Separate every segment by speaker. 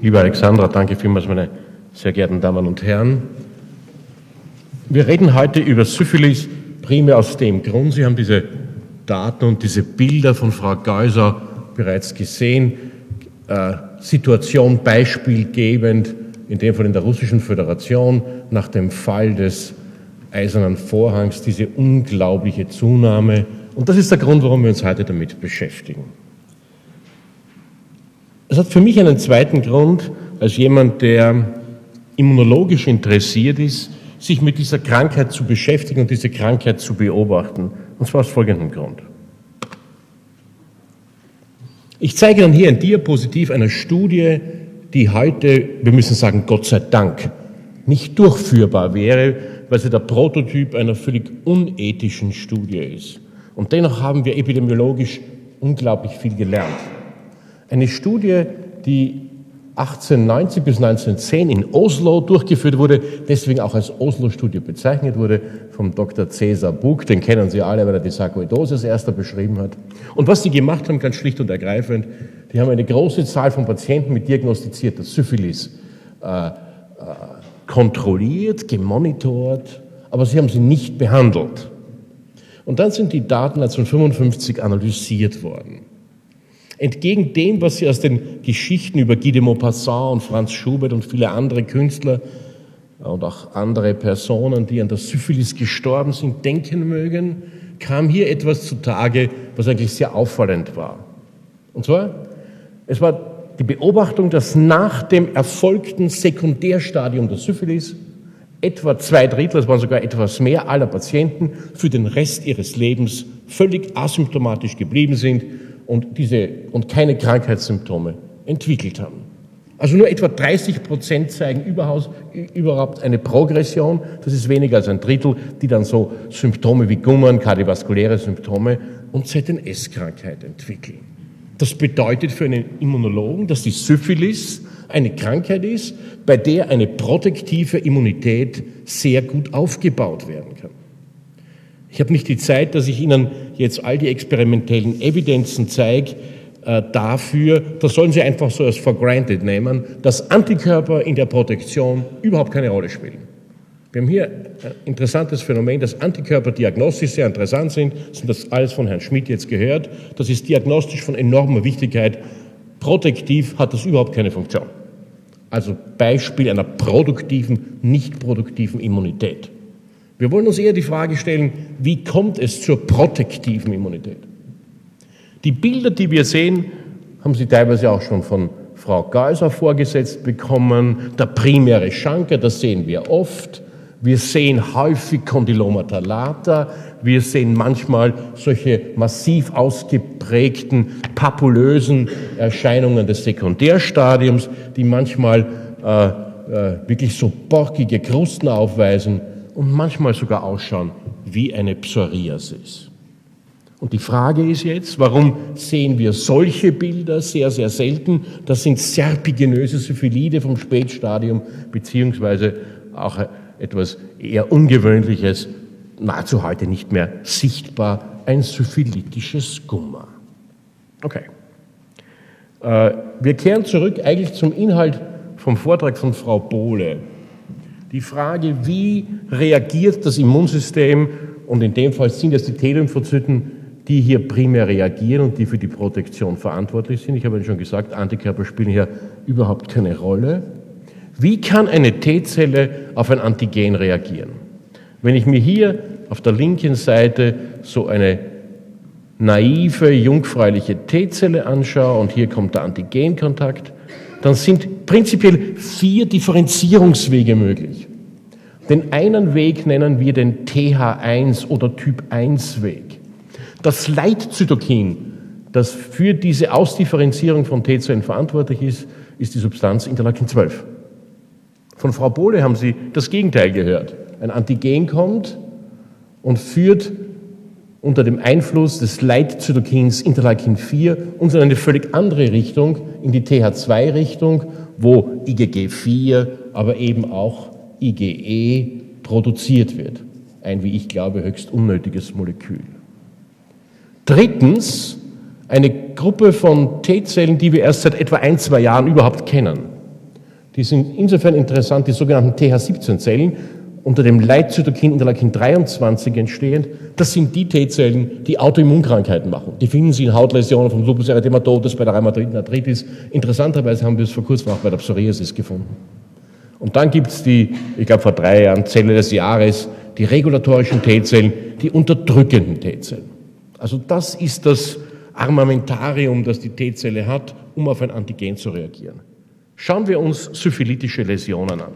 Speaker 1: Liebe Alexandra, danke vielmals, meine sehr geehrten Damen und Herren. Wir reden heute über Syphilis primär aus dem Grund, Sie haben diese Daten und diese Bilder von Frau Geuser bereits gesehen, äh, Situation beispielgebend, in dem Fall in der Russischen Föderation, nach dem Fall des Eisernen Vorhangs, diese unglaubliche Zunahme. Und das ist der Grund, warum wir uns heute damit beschäftigen. Es hat für mich einen zweiten Grund, als jemand, der immunologisch interessiert ist, sich mit dieser Krankheit zu beschäftigen und diese Krankheit zu beobachten. Und zwar aus folgendem Grund. Ich zeige dann hier ein Diapositiv einer Studie, die heute, wir müssen sagen, Gott sei Dank, nicht durchführbar wäre, weil sie der Prototyp einer völlig unethischen Studie ist. Und dennoch haben wir epidemiologisch unglaublich viel gelernt. Eine Studie, die 1890 bis 1910 in Oslo durchgeführt wurde, deswegen auch als Oslo-Studie bezeichnet wurde, vom Dr. Cäsar Buch, den kennen Sie alle, weil er die Sarkoidose erster beschrieben hat. Und was die gemacht haben, ganz schlicht und ergreifend, die haben eine große Zahl von Patienten mit diagnostizierter Syphilis äh, äh, kontrolliert, gemonitort, aber sie haben sie nicht behandelt. Und dann sind die Daten 1955 analysiert worden. Entgegen dem, was Sie aus den Geschichten über Guy de Maupassant und Franz Schubert und viele andere Künstler und auch andere Personen, die an der Syphilis gestorben sind, denken mögen, kam hier etwas zutage, was eigentlich sehr auffallend war. Und zwar, es war die Beobachtung, dass nach dem erfolgten Sekundärstadium der Syphilis etwa zwei Drittel, es waren sogar etwas mehr aller Patienten für den Rest ihres Lebens völlig asymptomatisch geblieben sind und, diese, und keine Krankheitssymptome entwickelt haben. Also nur etwa 30 Prozent zeigen überhaupt eine Progression. Das ist weniger als ein Drittel, die dann so Symptome wie Gummern, kardiovaskuläre Symptome und ZNS-Krankheit entwickeln. Das bedeutet für einen Immunologen, dass die Syphilis eine Krankheit ist, bei der eine protektive Immunität sehr gut aufgebaut werden kann. Ich habe nicht die Zeit, dass ich Ihnen jetzt all die experimentellen Evidenzen zeige äh, dafür, das sollen Sie einfach so als for granted nehmen, dass Antikörper in der Protektion überhaupt keine Rolle spielen. Wir haben hier ein interessantes Phänomen, dass Antikörper diagnostisch sehr interessant sind, sind das alles von Herrn Schmidt jetzt gehört. Das ist diagnostisch von enormer Wichtigkeit. Protektiv hat das überhaupt keine Funktion. Also Beispiel einer produktiven, nicht produktiven Immunität. Wir wollen uns eher die Frage stellen, wie kommt es zur protektiven Immunität? Die Bilder, die wir sehen, haben Sie teilweise auch schon von Frau Geiser vorgesetzt bekommen. Der primäre Schanker, das sehen wir oft. Wir sehen häufig Condylomata lata. Wir sehen manchmal solche massiv ausgeprägten papulösen Erscheinungen des Sekundärstadiums, die manchmal äh, äh, wirklich so borkige Krusten aufweisen und manchmal sogar ausschauen wie eine Psoriasis. Und die Frage ist jetzt, warum sehen wir solche Bilder sehr, sehr selten? Das sind serpiginöse Syphilide vom Spätstadium, beziehungsweise auch etwas eher Ungewöhnliches, nahezu heute nicht mehr sichtbar, ein syphilitisches Gumma. Okay. Äh, wir kehren zurück eigentlich zum Inhalt vom Vortrag von Frau Bohle. Die Frage, wie reagiert das Immunsystem, und in dem Fall sind es die T-Lymphozyten, die hier primär reagieren und die für die Protektion verantwortlich sind. Ich habe Ihnen schon gesagt, Antikörper spielen hier überhaupt keine Rolle. Wie kann eine T-Zelle auf ein Antigen reagieren? Wenn ich mir hier auf der linken Seite so eine naive, jungfräuliche T-Zelle anschaue und hier kommt der Antigenkontakt, dann sind prinzipiell vier Differenzierungswege möglich. Den einen Weg nennen wir den TH1 oder Typ 1 Weg. Das Leitzytokin, das für diese Ausdifferenzierung von T-Zellen verantwortlich ist, ist die Substanz Interleukin 12. Von Frau Bohle haben Sie das Gegenteil gehört. Ein Antigen kommt und führt unter dem Einfluss des Leitzytokins Interleukin 4 uns in eine völlig andere Richtung, in die TH2-Richtung, wo IgG4, aber eben auch IgE produziert wird. Ein, wie ich glaube, höchst unnötiges Molekül. Drittens, eine Gruppe von T-Zellen, die wir erst seit etwa ein, zwei Jahren überhaupt kennen. Die sind insofern interessant, die sogenannten TH17-Zellen, unter dem Leitzytokin Interleukin 23 entstehend, das sind die T-Zellen, die Autoimmunkrankheiten machen. Die finden Sie in Hautläsionen von Lupus erythematodes, bei der Rheumatoiden Arthritis. Interessanterweise haben wir es vor kurzem auch bei der Psoriasis gefunden. Und dann gibt es die, ich glaube vor drei Jahren, Zelle des Jahres, die regulatorischen T-Zellen, die unterdrückenden T-Zellen. Also das ist das Armamentarium, das die T-Zelle hat, um auf ein Antigen zu reagieren. Schauen wir uns syphilitische Läsionen an.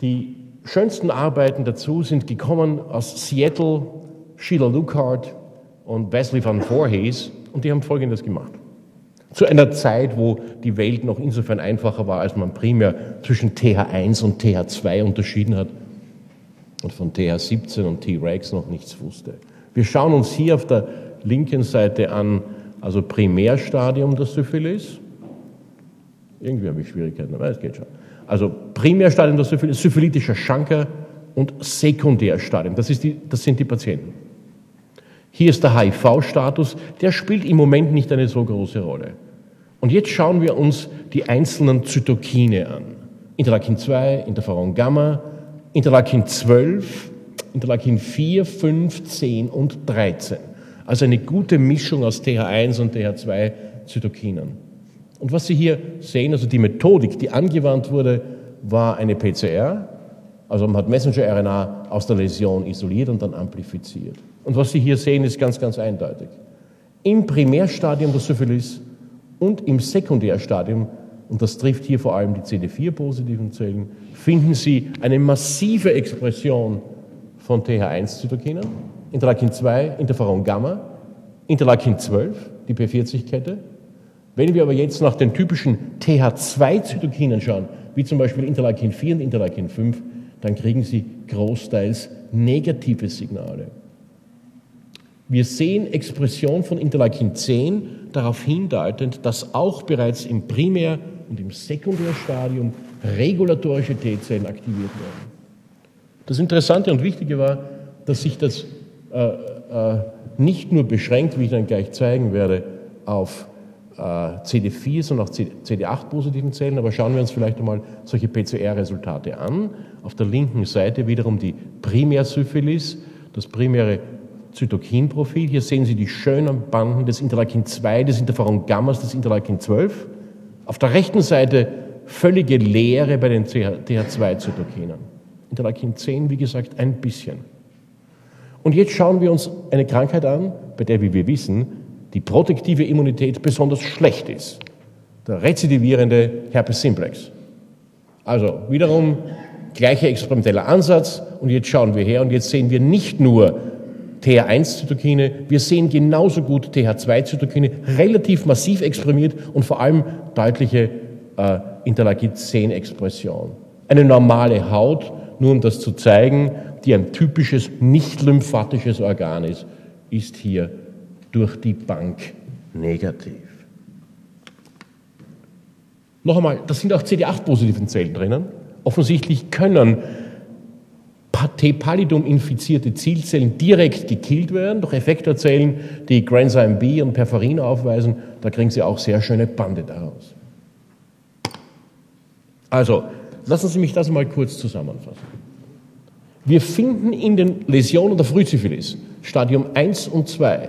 Speaker 1: Die schönsten Arbeiten dazu sind gekommen aus Seattle, Sheila Lukard und Wesley van Voorhees und die haben Folgendes gemacht. Zu einer Zeit, wo die Welt noch insofern einfacher war, als man primär zwischen TH1 und TH2 unterschieden hat und von TH17 und T-Rex noch nichts wusste. Wir schauen uns hier auf der linken Seite an, also Primärstadium der Syphilis. Irgendwie habe ich Schwierigkeiten, aber es geht schon. Also Primärstadium der Syphilis, syphilitischer Schanker und Sekundärstadium. Das, die, das sind die Patienten. Hier ist der HIV-Status, der spielt im Moment nicht eine so große Rolle. Und jetzt schauen wir uns die einzelnen Zytokine an. Interleukin 2, Interferon Gamma, Interleukin 12, Interleukin 4, 5, 10 und 13. Also eine gute Mischung aus TH1 und TH2 Zytokinen. Und was Sie hier sehen, also die Methodik, die angewandt wurde, war eine PCR. Also man hat Messenger-RNA aus der Läsion isoliert und dann amplifiziert. Und was Sie hier sehen, ist ganz, ganz eindeutig. Im Primärstadium der Syphilis und im Sekundärstadium, und das trifft hier vor allem die CD4-positiven Zellen, finden Sie eine massive Expression von TH1-Zytokinen, Interleukin 2, Interferon Gamma, Interleukin 12, die P40-Kette, wenn wir aber jetzt nach den typischen TH2-Zytokinen schauen, wie zum Beispiel Interleukin 4 und Interleukin 5, dann kriegen Sie großteils negative Signale. Wir sehen Expression von Interleukin 10 darauf hindeutend, dass auch bereits im Primär- und im Sekundärstadium regulatorische T-Zellen aktiviert werden. Das Interessante und Wichtige war, dass sich das äh, äh, nicht nur beschränkt, wie ich dann gleich zeigen werde, auf äh, CD4, sondern auch CD8-positiven Zellen. Aber schauen wir uns vielleicht einmal solche PCR-Resultate an. Auf der linken Seite wiederum die Primärsyphilis, das primäre Zytokinprofil. Hier sehen Sie die schönen Banden des Interleukin 2, des Interferon Gammas, des Interleukin 12. Auf der rechten Seite völlige Leere bei den TH2-Zytokinen. Interleukin 10, wie gesagt, ein bisschen. Und jetzt schauen wir uns eine Krankheit an, bei der, wie wir wissen, die protektive Immunität besonders schlecht ist. Der rezidivierende Herpes simplex. Also wiederum gleicher experimenteller Ansatz und jetzt schauen wir her und jetzt sehen wir nicht nur TH1-Zytokine, wir sehen genauso gut TH2-Zytokine, relativ massiv exprimiert und vor allem deutliche äh, Interleukin-10-Expression. Eine normale Haut, nur um das zu zeigen, die ein typisches nicht lymphatisches Organ ist, ist hier durch die Bank negativ. Noch einmal, das sind auch CD8-positiven Zellen drinnen. Offensichtlich können T-Pallidum-infizierte Zielzellen direkt gekillt werden durch Effektorzellen, die Granzyme B und Perforin aufweisen. Da kriegen Sie auch sehr schöne Bande daraus. Also, lassen Sie mich das mal kurz zusammenfassen. Wir finden in den Läsionen der Frühsyphilis, Stadium 1 und 2,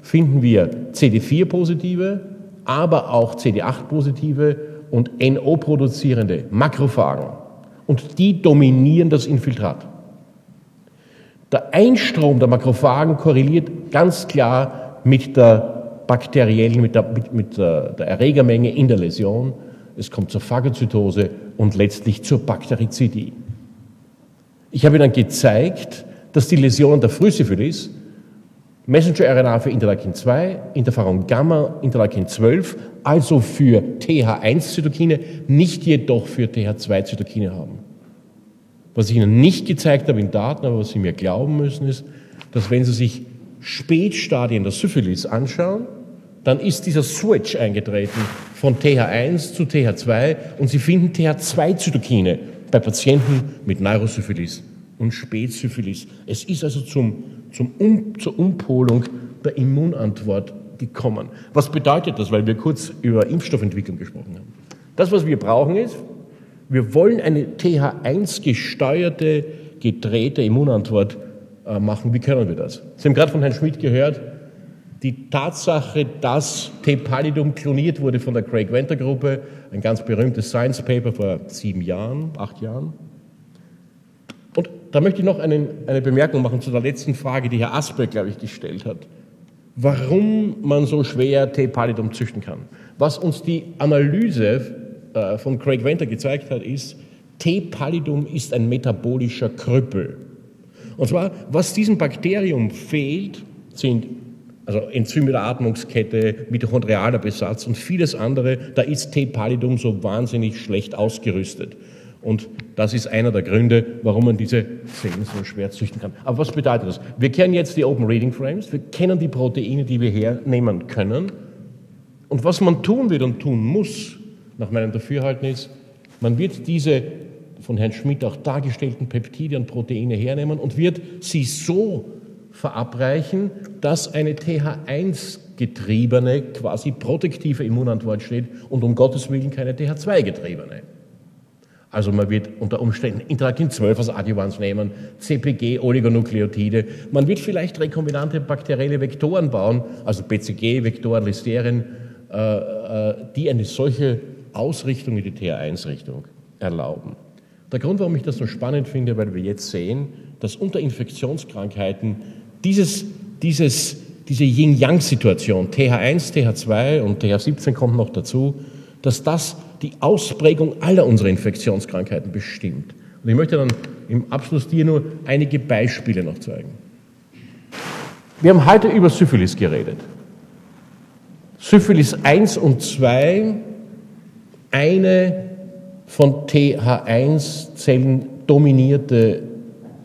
Speaker 1: finden wir CD4-positive, aber auch CD8-positive und NO-produzierende Makrophagen. Und die dominieren das Infiltrat. Der Einstrom der Makrophagen korreliert ganz klar mit der bakteriellen, mit der, mit, mit der, Erregermenge in der Läsion. Es kommt zur Phagozytose und letztlich zur Bakterizidie. Ich habe Ihnen gezeigt, dass die Läsionen der Frühsyphilis Messenger-RNA für Interleukin 2, Interferon Gamma, Interleukin 12, also für TH1-Zytokine, nicht jedoch für TH2-Zytokine haben. Was ich Ihnen nicht gezeigt habe in Daten, aber was Sie mir glauben müssen, ist, dass wenn Sie sich Spätstadien der Syphilis anschauen, dann ist dieser Switch eingetreten von TH1 zu TH2 und Sie finden TH2-Zytokine bei Patienten mit Neurosyphilis und Spätsyphilis. Es ist also zum zum um, zur Umpolung der Immunantwort gekommen. Was bedeutet das? Weil wir kurz über Impfstoffentwicklung gesprochen haben. Das, was wir brauchen, ist, wir wollen eine TH1 gesteuerte, gedrehte Immunantwort äh, machen. Wie können wir das? Sie haben gerade von Herrn Schmidt gehört, die Tatsache, dass T-Pallidum kloniert wurde von der Craig Venter Gruppe, ein ganz berühmtes Science Paper vor sieben Jahren, acht Jahren. Und da möchte ich noch einen, eine Bemerkung machen zu der letzten Frage, die Herr Asper, glaube ich, gestellt hat. Warum man so schwer T-Pallidum züchten kann. Was uns die Analyse äh, von Craig Venter gezeigt hat, ist, T-Pallidum ist ein metabolischer Krüppel. Und zwar, was diesem Bakterium fehlt, sind also Enzyme der Atmungskette, mitochondrialer Besatz und vieles andere, da ist T. pallidum so wahnsinnig schlecht ausgerüstet. Und das ist einer der Gründe, warum man diese Zellen so schwer züchten kann. Aber was bedeutet das? Wir kennen jetzt die Open Reading Frames, wir kennen die Proteine, die wir hernehmen können. Und was man tun wird und tun muss, nach meinem Dafürhalten ist, man wird diese von Herrn Schmidt auch dargestellten Peptide und Proteine hernehmen und wird sie so verabreichen, dass eine TH1-getriebene, quasi protektive Immunantwort steht und um Gottes Willen keine TH2-getriebene. Also man wird unter Umständen Interleukin 12 als Adjuvans nehmen, CPG, Oligonukleotide. Man wird vielleicht rekombinante bakterielle Vektoren bauen, also BCG-Vektoren, Listerien, äh, äh, die eine solche Ausrichtung in die TH1-Richtung erlauben. Der Grund, warum ich das so spannend finde, weil wir jetzt sehen, dass unter Infektionskrankheiten dieses, dieses, diese Yin-Yang-Situation, TH1, TH2 und TH17 kommt noch dazu, dass das die Ausprägung aller unserer Infektionskrankheiten bestimmt. Und ich möchte dann im Abschluss dir nur einige Beispiele noch zeigen. Wir haben heute über Syphilis geredet. Syphilis 1 und 2, eine von TH1-Zellen dominierte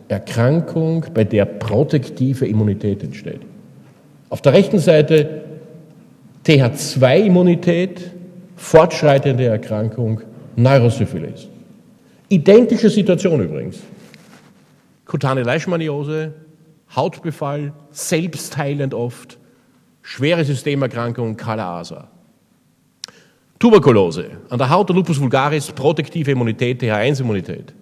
Speaker 1: Erkrankung, bei der protektive Immunität entsteht. Auf der rechten Seite TH2-Immunität, fortschreitende Erkrankung, Neurosyphilis. Identische Situation übrigens. Kutane Leishmaniose, Hautbefall, selbstheilend oft, schwere Systemerkrankung, Kala-Asa. Tuberkulose, an der Haut der Lupus vulgaris, protektive Immunität, TH1-Immunität.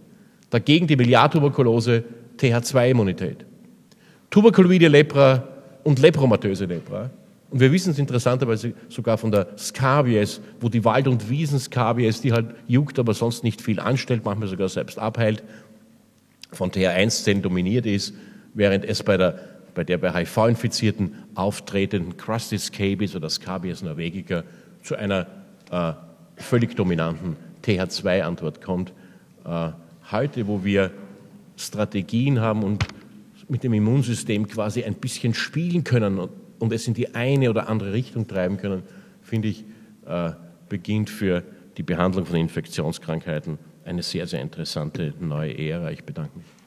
Speaker 1: Dagegen die Biliartuberkulose, TH2-Immunität. Tuberkuloide Lepra und lepromatöse Lepra. Und wir wissen es interessanterweise sogar von der Scabies, wo die Wald- und Wiesen-Scabies, die halt juckt, aber sonst nicht viel anstellt, manchmal sogar selbst abheilt, von TH1-Zellen dominiert ist, während es bei der, bei der bei HIV-Infizierten auftretenden Crusty Scabies oder Scabies norvegica zu einer äh, völlig dominanten TH2-Antwort kommt. Äh, heute, wo wir Strategien haben und mit dem Immunsystem quasi ein bisschen spielen können und, und es in die eine oder andere Richtung treiben können, finde ich, äh, beginnt für die Behandlung von Infektionskrankheiten eine sehr, sehr interessante neue Ära. Ich bedanke mich.